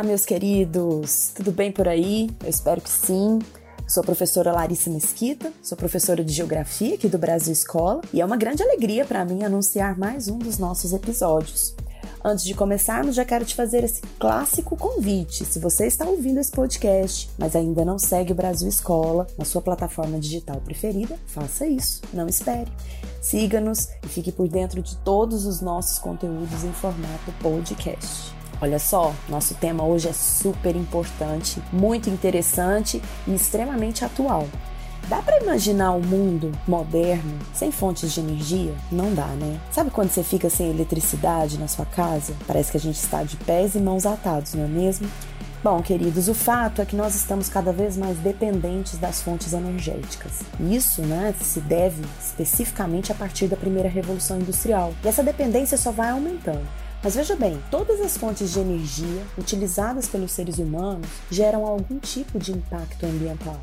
Olá, meus queridos! Tudo bem por aí? Eu espero que sim. Sou a professora Larissa Mesquita, sou professora de Geografia aqui do Brasil Escola e é uma grande alegria para mim anunciar mais um dos nossos episódios. Antes de começarmos, já quero te fazer esse clássico convite. Se você está ouvindo esse podcast, mas ainda não segue o Brasil Escola na sua plataforma digital preferida, faça isso, não espere. Siga-nos e fique por dentro de todos os nossos conteúdos em formato podcast. Olha só, nosso tema hoje é super importante, muito interessante e extremamente atual. Dá para imaginar um mundo moderno sem fontes de energia? Não dá, né? Sabe quando você fica sem eletricidade na sua casa? Parece que a gente está de pés e mãos atados, não é mesmo? Bom, queridos, o fato é que nós estamos cada vez mais dependentes das fontes energéticas. Isso, né, se deve especificamente a partir da primeira revolução industrial. E essa dependência só vai aumentando. Mas veja bem, todas as fontes de energia utilizadas pelos seres humanos geram algum tipo de impacto ambiental.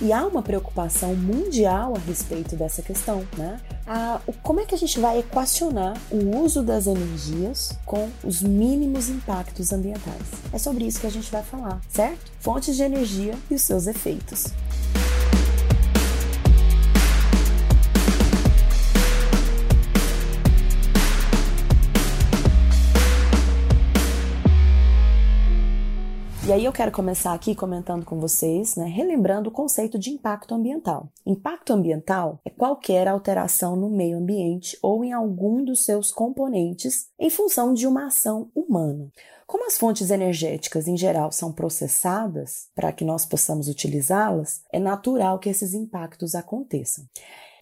E há uma preocupação mundial a respeito dessa questão, né? A, como é que a gente vai equacionar o uso das energias com os mínimos impactos ambientais? É sobre isso que a gente vai falar, certo? Fontes de energia e os seus efeitos. E aí eu quero começar aqui comentando com vocês, né, relembrando o conceito de impacto ambiental. Impacto ambiental é qualquer alteração no meio ambiente ou em algum dos seus componentes em função de uma ação humana. Como as fontes energéticas em geral são processadas para que nós possamos utilizá-las, é natural que esses impactos aconteçam.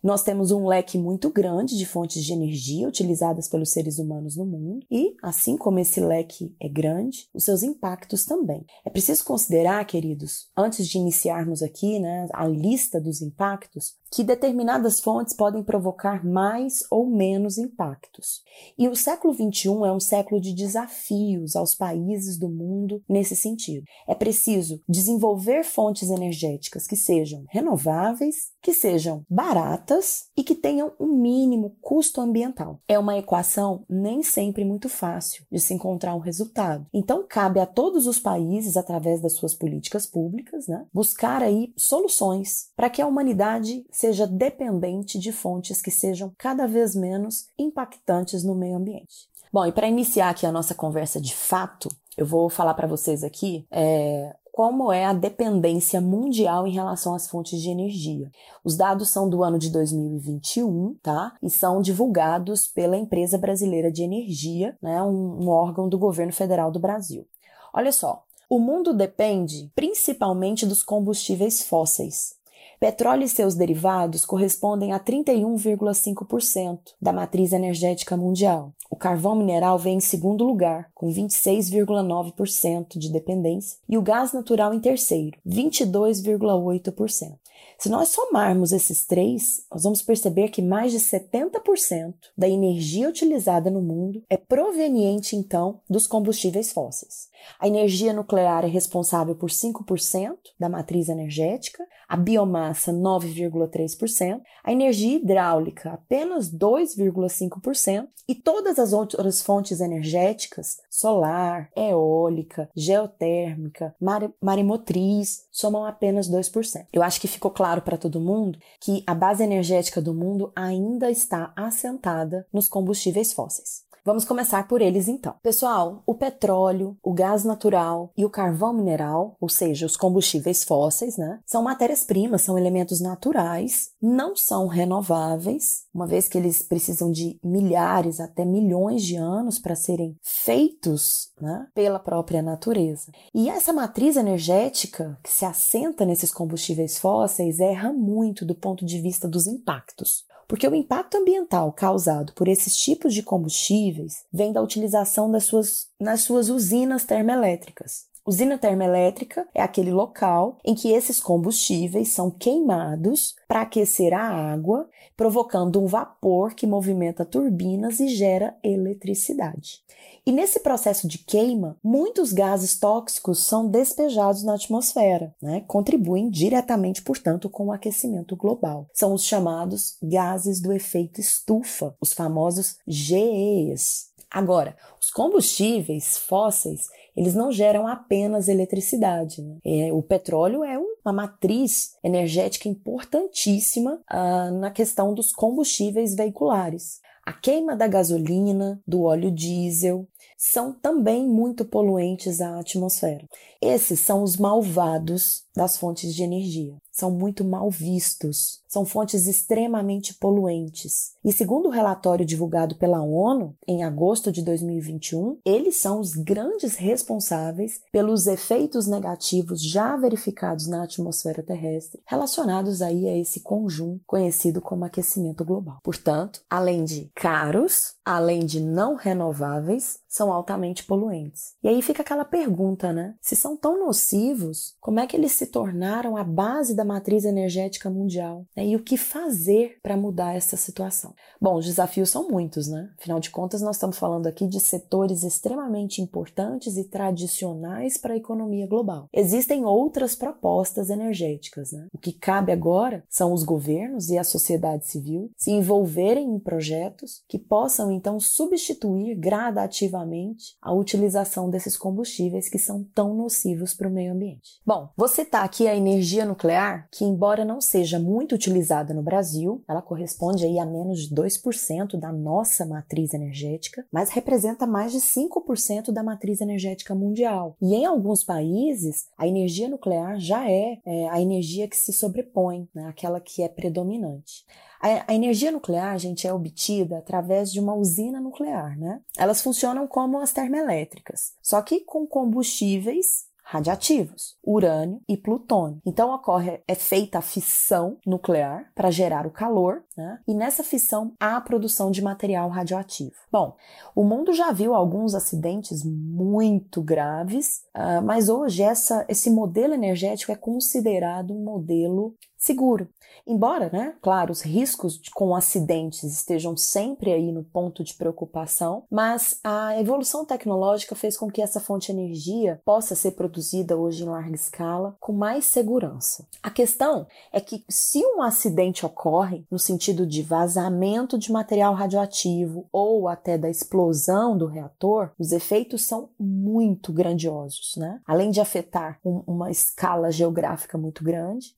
Nós temos um leque muito grande de fontes de energia utilizadas pelos seres humanos no mundo e, assim como esse leque é grande, os seus impactos também. É preciso considerar, queridos, antes de iniciarmos aqui né, a lista dos impactos, que determinadas fontes podem provocar mais ou menos impactos. E o século XXI é um século de desafios aos países do mundo nesse sentido. É preciso desenvolver fontes energéticas que sejam renováveis, que sejam baratas e que tenham um mínimo custo ambiental. É uma equação nem sempre muito fácil de se encontrar um resultado. Então cabe a todos os países, através das suas políticas públicas, né, buscar aí soluções para que a humanidade seja dependente de fontes que sejam cada vez menos impactantes no meio ambiente. Bom, e para iniciar aqui a nossa conversa de fato, eu vou falar para vocês aqui é, como é a dependência mundial em relação às fontes de energia. Os dados são do ano de 2021, tá? E são divulgados pela Empresa Brasileira de Energia, né? um, um órgão do governo federal do Brasil. Olha só, o mundo depende principalmente dos combustíveis fósseis, Petróleo e seus derivados correspondem a 31,5% da matriz energética mundial. O carvão mineral vem em segundo lugar, com 26,9% de dependência, e o gás natural em terceiro, 22,8%. Se nós somarmos esses três, nós vamos perceber que mais de 70% da energia utilizada no mundo é proveniente, então, dos combustíveis fósseis. A energia nuclear é responsável por 5% da matriz energética, a biomassa 9,3%, a energia hidráulica apenas 2,5% e todas as outras fontes energéticas, solar, eólica, geotérmica, marimotriz, somam apenas 2%. Eu acho que ficou claro para todo mundo que a base energética do mundo ainda está assentada nos combustíveis fósseis. Vamos começar por eles então. Pessoal, o petróleo, o gás natural e o carvão mineral, ou seja, os combustíveis fósseis, né, são matérias-primas, são elementos naturais, não são renováveis, uma vez que eles precisam de milhares até milhões de anos para serem feitos né, pela própria natureza. E essa matriz energética que se assenta nesses combustíveis fósseis erra muito do ponto de vista dos impactos. Porque o impacto ambiental causado por esses tipos de combustíveis vem da utilização das suas, nas suas usinas termoelétricas. Usina termoelétrica é aquele local em que esses combustíveis são queimados para aquecer a água, provocando um vapor que movimenta turbinas e gera eletricidade. E nesse processo de queima, muitos gases tóxicos são despejados na atmosfera, né? contribuem diretamente, portanto, com o aquecimento global. São os chamados gases do efeito estufa, os famosos GEs. Agora, os combustíveis fósseis, eles não geram apenas eletricidade. Né? É, o petróleo é uma matriz energética importantíssima uh, na questão dos combustíveis veiculares. A queima da gasolina, do óleo diesel, são também muito poluentes à atmosfera. Esses são os malvados das fontes de energia. São muito mal vistos, são fontes extremamente poluentes. E segundo o relatório divulgado pela ONU em agosto de 2021, eles são os grandes responsáveis pelos efeitos negativos já verificados na atmosfera terrestre, relacionados aí a esse conjunto conhecido como aquecimento global. Portanto, além de caros, além de não renováveis, são altamente poluentes. E aí fica aquela pergunta, né? Se são tão nocivos, como é que eles se tornaram a base da matriz energética mundial? Né? E o que fazer para mudar essa situação? Bom, os desafios são muitos, né? Afinal de contas, nós estamos falando aqui de setores extremamente importantes e tradicionais para a economia global. Existem outras propostas energéticas, né? O que cabe agora são os governos e a sociedade civil se envolverem em projetos que possam então substituir gradativamente a utilização desses combustíveis que são tão nocivos para o meio ambiente. Bom, vou citar aqui a energia nuclear, que embora não seja muito utilizada no Brasil, ela corresponde aí a menos de 2% da nossa matriz energética, mas representa mais de 5% da matriz energética mundial. E em alguns países, a energia nuclear já é, é a energia que se sobrepõe, né, aquela que é predominante. A, energia nuclear, gente, é obtida através de uma usina nuclear, né? Elas funcionam como as termoelétricas, só que com combustíveis radiativos, urânio e plutônio. Então ocorre é feita a fissão nuclear para gerar o calor, né? E nessa fissão há a produção de material radioativo. Bom, o mundo já viu alguns acidentes muito graves, uh, mas hoje essa, esse modelo energético é considerado um modelo seguro. Embora, né, claro, os riscos de, com acidentes estejam sempre aí no ponto de preocupação, mas a evolução tecnológica fez com que essa fonte de energia possa ser produzida hoje em larga escala com mais segurança. A questão é que se um acidente ocorre no sentido de vazamento de material radioativo ou até da explosão do reator, os efeitos são muito grandiosos, né? Além de afetar um, uma escala geográfica muito grande,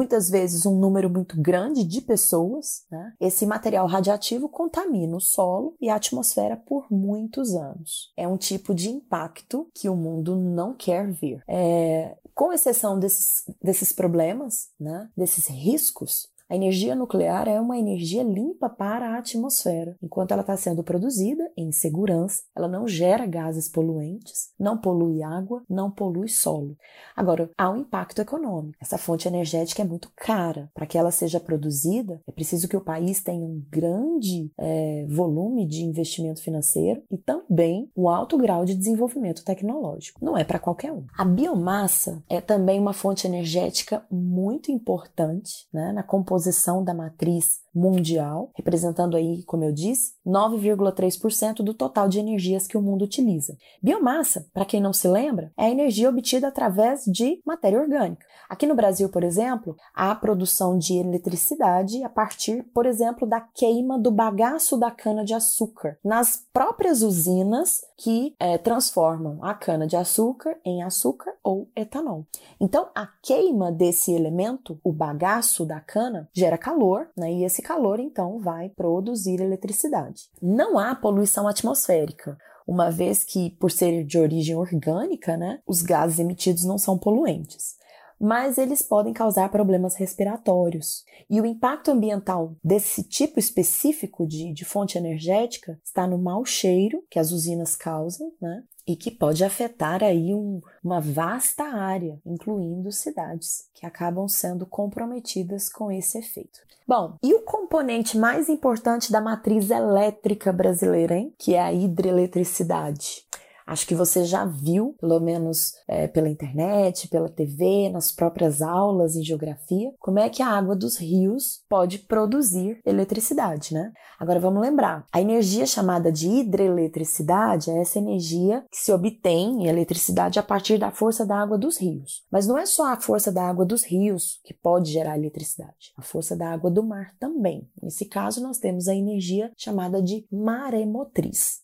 muitas vezes um número muito grande de pessoas, né? esse material radioativo contamina o solo e a atmosfera por muitos anos. É um tipo de impacto que o mundo não quer ver. É, com exceção desses, desses problemas, né? desses riscos, a energia nuclear é uma energia limpa para a atmosfera. Enquanto ela está sendo produzida em segurança, ela não gera gases poluentes, não polui água, não polui solo. Agora, há um impacto econômico. Essa fonte energética é muito cara. Para que ela seja produzida, é preciso que o país tenha um grande é, volume de investimento financeiro e também um alto grau de desenvolvimento tecnológico. Não é para qualquer um. A biomassa é também uma fonte energética muito importante né, na composição composição da matriz mundial, representando aí, como eu disse, 9,3% do total de energias que o mundo utiliza. Biomassa, para quem não se lembra, é a energia obtida através de matéria orgânica. Aqui no Brasil, por exemplo, há a produção de eletricidade a partir, por exemplo, da queima do bagaço da cana-de-açúcar nas próprias usinas que é, transformam a cana-de-açúcar em açúcar ou etanol. Então, a queima desse elemento, o bagaço da cana, gera calor, né? E esse calor, então, vai produzir eletricidade. Não há poluição atmosférica uma vez que, por ser de origem orgânica, né, os gases emitidos não são poluentes mas eles podem causar problemas respiratórios. E o impacto ambiental desse tipo específico de, de fonte energética está no mau cheiro que as usinas causam, né? E que pode afetar aí um, uma vasta área, incluindo cidades, que acabam sendo comprometidas com esse efeito. Bom, e o componente mais importante da matriz elétrica brasileira, hein? Que é a hidroeletricidade. Acho que você já viu, pelo menos é, pela internet, pela TV, nas próprias aulas em geografia, como é que a água dos rios pode produzir eletricidade, né? Agora vamos lembrar: a energia chamada de hidroeletricidade é essa energia que se obtém em eletricidade a partir da força da água dos rios. Mas não é só a força da água dos rios que pode gerar eletricidade, a força da água do mar também. Nesse caso, nós temos a energia chamada de maremotriz.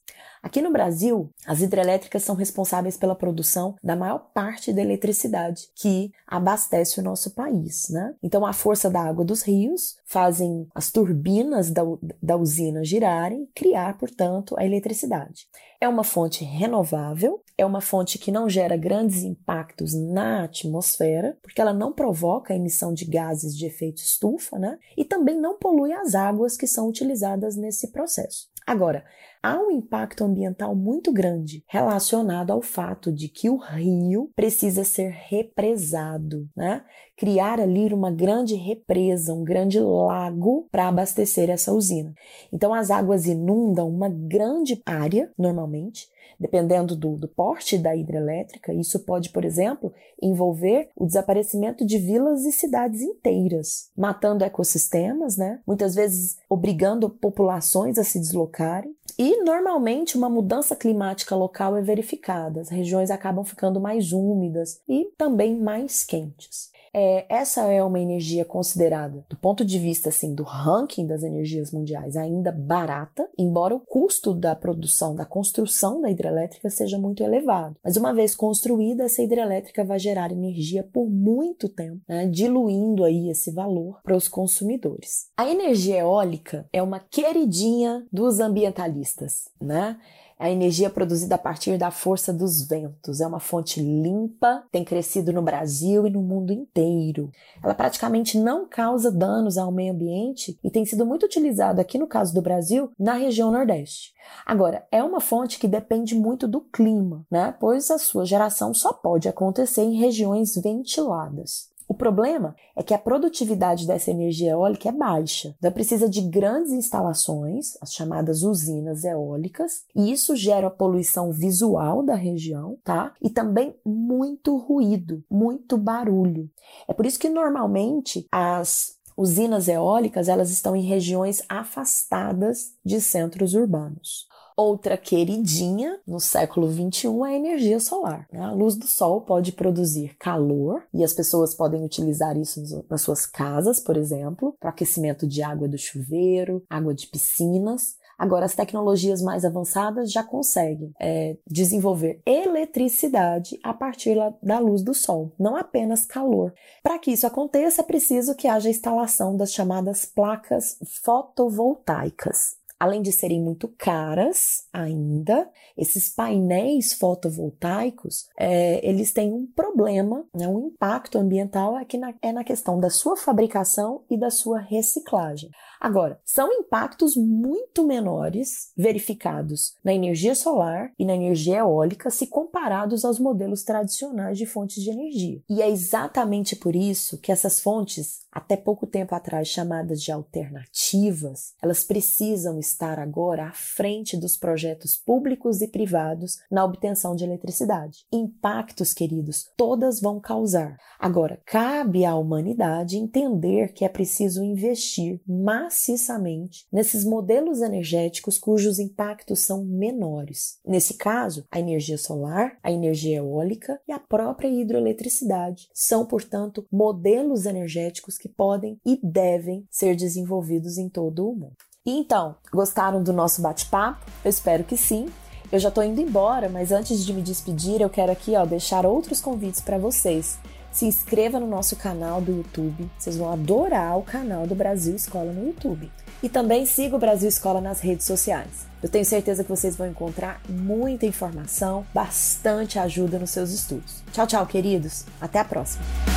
Aqui no Brasil, as hidrelétricas são responsáveis pela produção da maior parte da eletricidade que abastece o nosso país, né? Então, a força da água dos rios fazem as turbinas da, da usina girarem e criar, portanto, a eletricidade. É uma fonte renovável, é uma fonte que não gera grandes impactos na atmosfera, porque ela não provoca a emissão de gases de efeito estufa, né? E também não polui as águas que são utilizadas nesse processo. Agora, há um impacto ambiental muito grande relacionado ao fato de que o rio precisa ser represado, né? Criar ali uma grande represa, um grande lago para abastecer essa usina. Então as águas inundam uma grande área, normalmente, Dependendo do, do, porte da hidrelétrica, isso pode, por exemplo, envolver o desaparecimento de vilas e cidades inteiras, matando ecossistemas, né? muitas vezes obrigando populações a se deslocarem. E normalmente uma mudança climática local é verificada, as regiões acabam ficando mais úmidas e também mais quentes é, essa é uma energia considerada, do ponto de vista assim, do ranking das energias mundiais, ainda barata, embora o custo da produção, da construção da hidrelétrica seja muito elevado. Mas uma vez construída, essa hidrelétrica vai gerar energia por muito tempo, né, diluindo aí esse valor para os consumidores. A energia eólica é uma queridinha dos ambientalistas, né? A energia produzida a partir da força dos ventos. É uma fonte limpa, tem crescido no Brasil e no mundo inteiro. Ela praticamente não causa danos ao meio ambiente e tem sido muito utilizada aqui no caso do Brasil, na região Nordeste. Agora, é uma fonte que depende muito do clima, né? Pois a sua geração só pode acontecer em regiões ventiladas. O problema é que a produtividade dessa energia eólica é baixa, então precisa de grandes instalações, as chamadas usinas eólicas, e isso gera poluição visual da região, tá? E também muito ruído, muito barulho. É por isso que normalmente as usinas eólicas elas estão em regiões afastadas de centros urbanos. Outra queridinha no século XXI é a energia solar. Né? A luz do sol pode produzir calor e as pessoas podem utilizar isso nas suas casas, por exemplo, para aquecimento de água do chuveiro, água de piscinas. Agora, as tecnologias mais avançadas já conseguem é, desenvolver eletricidade a partir da luz do sol, não apenas calor. Para que isso aconteça, é preciso que haja instalação das chamadas placas fotovoltaicas. Além de serem muito caras ainda, esses painéis fotovoltaicos, é, eles têm um problema, né, um impacto ambiental é, que na, é na questão da sua fabricação e da sua reciclagem. Agora, são impactos muito menores verificados na energia solar e na energia eólica se comparados aos modelos tradicionais de fontes de energia. E é exatamente por isso que essas fontes, até pouco tempo atrás chamadas de alternativas, elas precisam estar agora à frente dos projetos públicos e privados na obtenção de eletricidade. Impactos, queridos, todas vão causar. Agora, cabe à humanidade entender que é preciso investir maciçamente nesses modelos energéticos cujos impactos são menores. Nesse caso, a energia solar, a energia eólica e a própria hidroeletricidade são, portanto, modelos energéticos que podem e devem ser desenvolvidos em todo o mundo. E então, gostaram do nosso bate-papo? Eu espero que sim. Eu já estou indo embora, mas antes de me despedir, eu quero aqui ó, deixar outros convites para vocês se inscreva no nosso canal do YouTube. Vocês vão adorar o canal do Brasil Escola no YouTube. E também siga o Brasil Escola nas redes sociais. Eu tenho certeza que vocês vão encontrar muita informação, bastante ajuda nos seus estudos. Tchau, tchau, queridos. Até a próxima.